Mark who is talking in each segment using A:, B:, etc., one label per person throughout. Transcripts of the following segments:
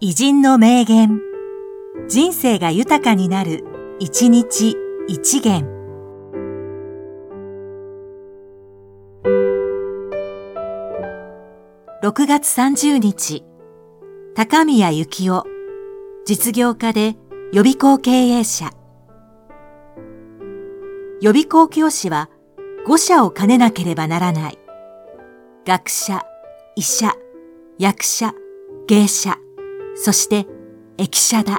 A: 偉人の名言。人生が豊かになる、一日一元。6月30日、高宮幸雄、実業家で予備校経営者。予備校教師は5社を兼ねなければならない。学者、医者、役者、芸者、そして駅舎だ。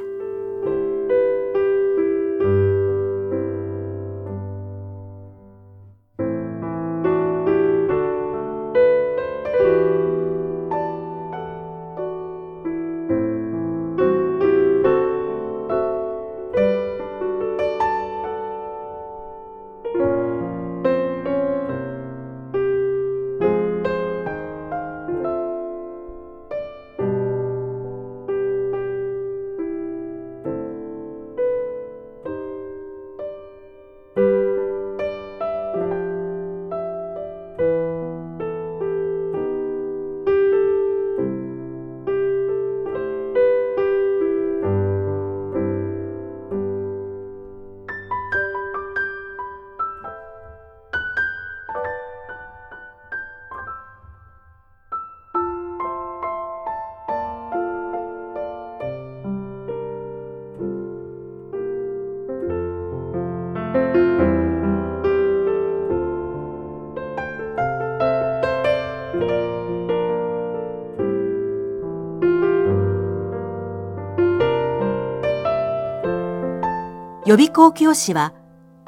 A: 予備校教師は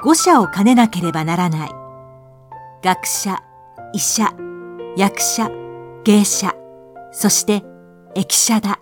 A: 5社を兼ねなければならない。学者、医者、役者、芸者、そして駅舎だ。